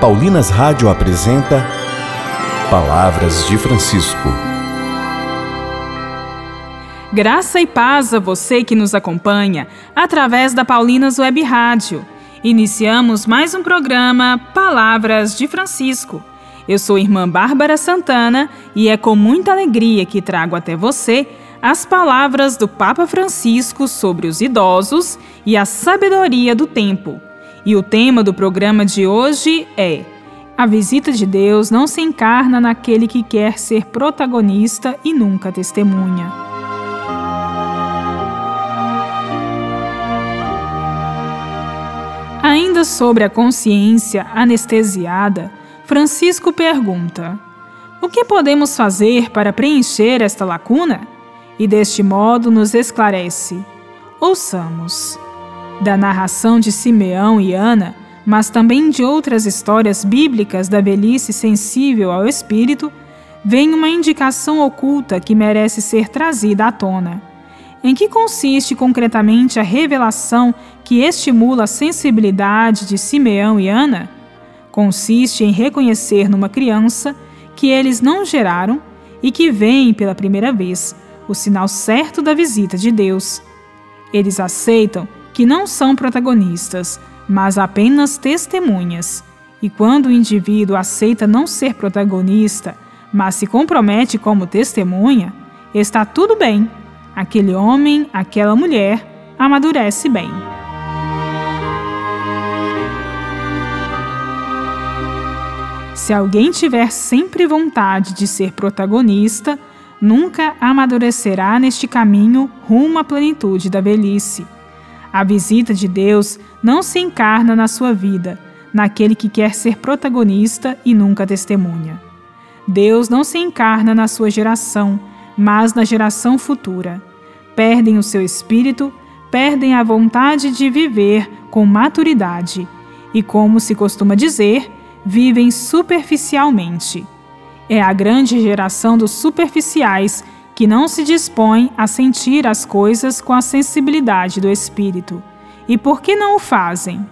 Paulinas Rádio apresenta Palavras de Francisco. Graça e paz a você que nos acompanha através da Paulinas Web Rádio. Iniciamos mais um programa Palavras de Francisco. Eu sou irmã Bárbara Santana e é com muita alegria que trago até você as palavras do Papa Francisco sobre os idosos e a sabedoria do tempo. E o tema do programa de hoje é: A visita de Deus não se encarna naquele que quer ser protagonista e nunca testemunha. Ainda sobre a consciência anestesiada, Francisco pergunta: O que podemos fazer para preencher esta lacuna? E deste modo nos esclarece. Ouçamos. Da narração de Simeão e Ana, mas também de outras histórias bíblicas da velhice sensível ao espírito, vem uma indicação oculta que merece ser trazida à tona. Em que consiste concretamente a revelação que estimula a sensibilidade de Simeão e Ana? consiste em reconhecer numa criança que eles não geraram e que veem pela primeira vez o sinal certo da visita de Deus. Eles aceitam que não são protagonistas, mas apenas testemunhas. E quando o indivíduo aceita não ser protagonista, mas se compromete como testemunha, está tudo bem. Aquele homem, aquela mulher amadurece bem. Se alguém tiver sempre vontade de ser protagonista, nunca amadurecerá neste caminho rumo à plenitude da velhice. A visita de Deus não se encarna na sua vida, naquele que quer ser protagonista e nunca testemunha. Deus não se encarna na sua geração, mas na geração futura. Perdem o seu espírito, perdem a vontade de viver com maturidade e, como se costuma dizer, vivem superficialmente. É a grande geração dos superficiais que não se dispõe a sentir as coisas com a sensibilidade do espírito. E por que não o fazem?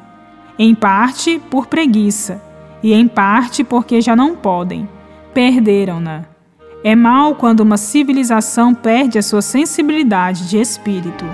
Em parte por preguiça, e em parte porque já não podem. Perderam-na. É mal quando uma civilização perde a sua sensibilidade de espírito.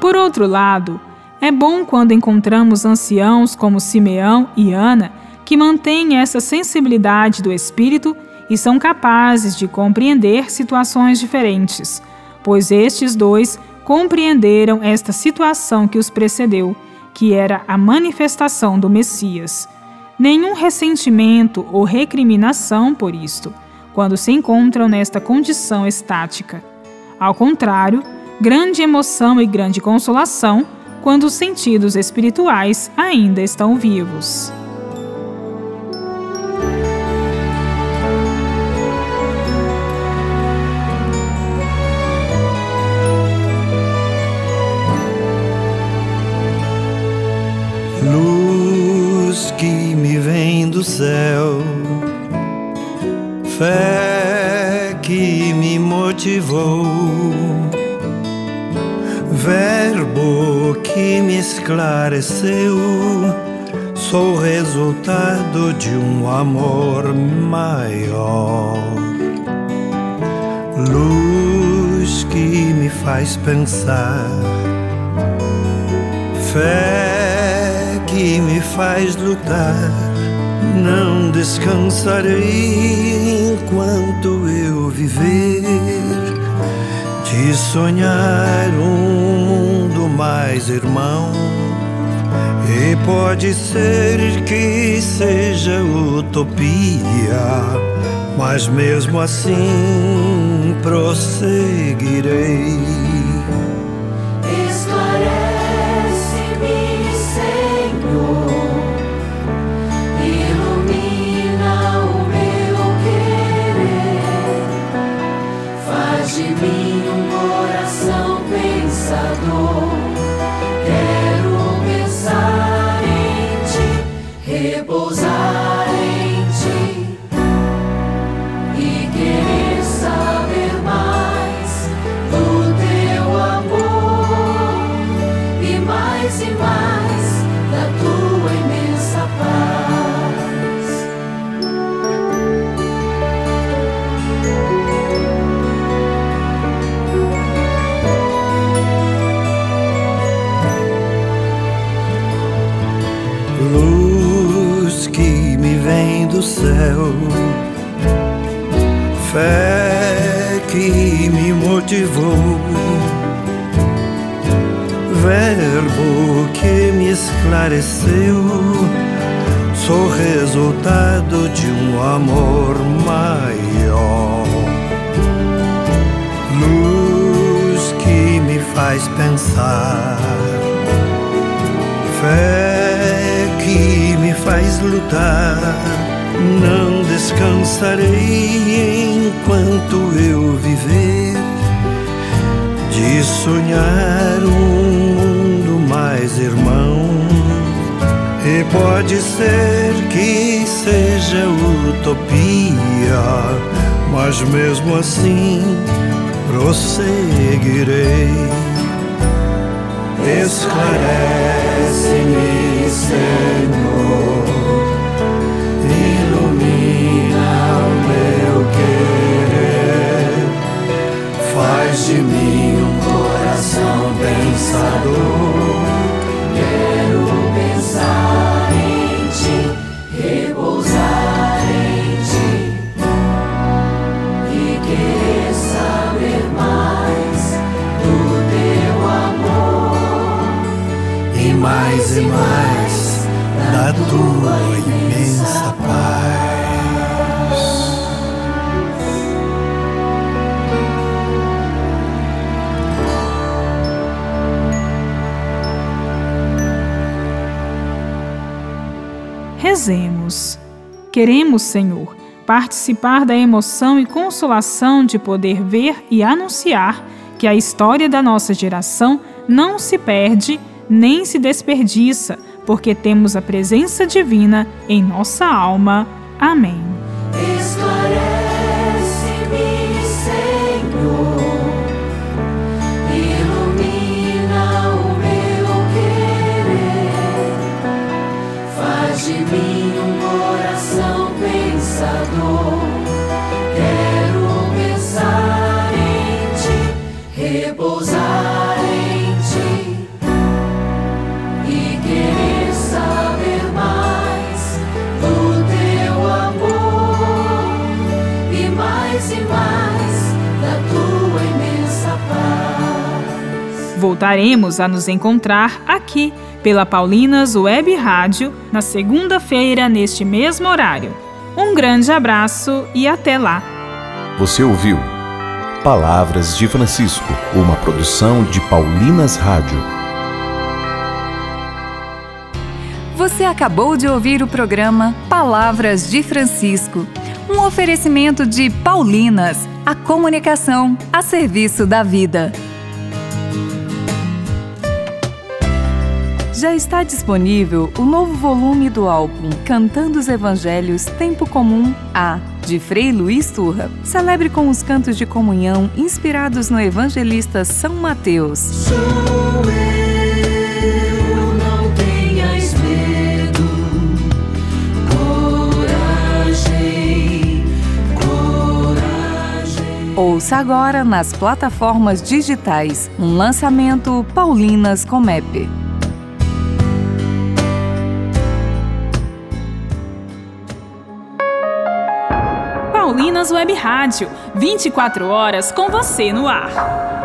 Por outro lado, é bom quando encontramos anciãos como Simeão e Ana que mantêm essa sensibilidade do espírito e são capazes de compreender situações diferentes, pois estes dois compreenderam esta situação que os precedeu, que era a manifestação do Messias. Nenhum ressentimento ou recriminação por isto, quando se encontram nesta condição estática. Ao contrário, grande emoção e grande consolação quando os sentidos espirituais ainda estão vivos. Fé que me motivou Verbo que me esclareceu, sou resultado de um amor maior. Luz que me faz pensar, fé que me faz lutar. Não descansarei enquanto eu viver de sonhar um mundo mais irmão. E pode ser que seja utopia, mas mesmo assim prosseguirei. Me motivou, verbo que me esclareceu. Sou resultado de um amor maior, luz que me faz pensar, fé que me faz lutar. Não descansarei enquanto eu viver de sonhar um mundo mais irmão. E pode ser que seja utopia, mas mesmo assim prosseguirei. Esclarece-me, Senhor mais da tua imensa paz. Rezemos. Queremos, Senhor, participar da emoção e consolação de poder ver e anunciar que a história da nossa geração não se perde nem se desperdiça, porque temos a presença divina em nossa alma. Amém. Voltaremos a nos encontrar aqui pela Paulinas Web Rádio na segunda-feira, neste mesmo horário. Um grande abraço e até lá. Você ouviu Palavras de Francisco, uma produção de Paulinas Rádio. Você acabou de ouvir o programa Palavras de Francisco, um oferecimento de Paulinas, a comunicação a serviço da vida. Já está disponível o novo volume do álbum Cantando os Evangelhos Tempo Comum A, de Frei Luiz Turra. Celebre com os cantos de comunhão inspirados no evangelista São Mateus. Sou eu, não tenhas medo. Coragem, coragem. Ouça agora nas plataformas digitais um lançamento Paulinas Comep. Paulinas Web Rádio, 24 horas com você no ar.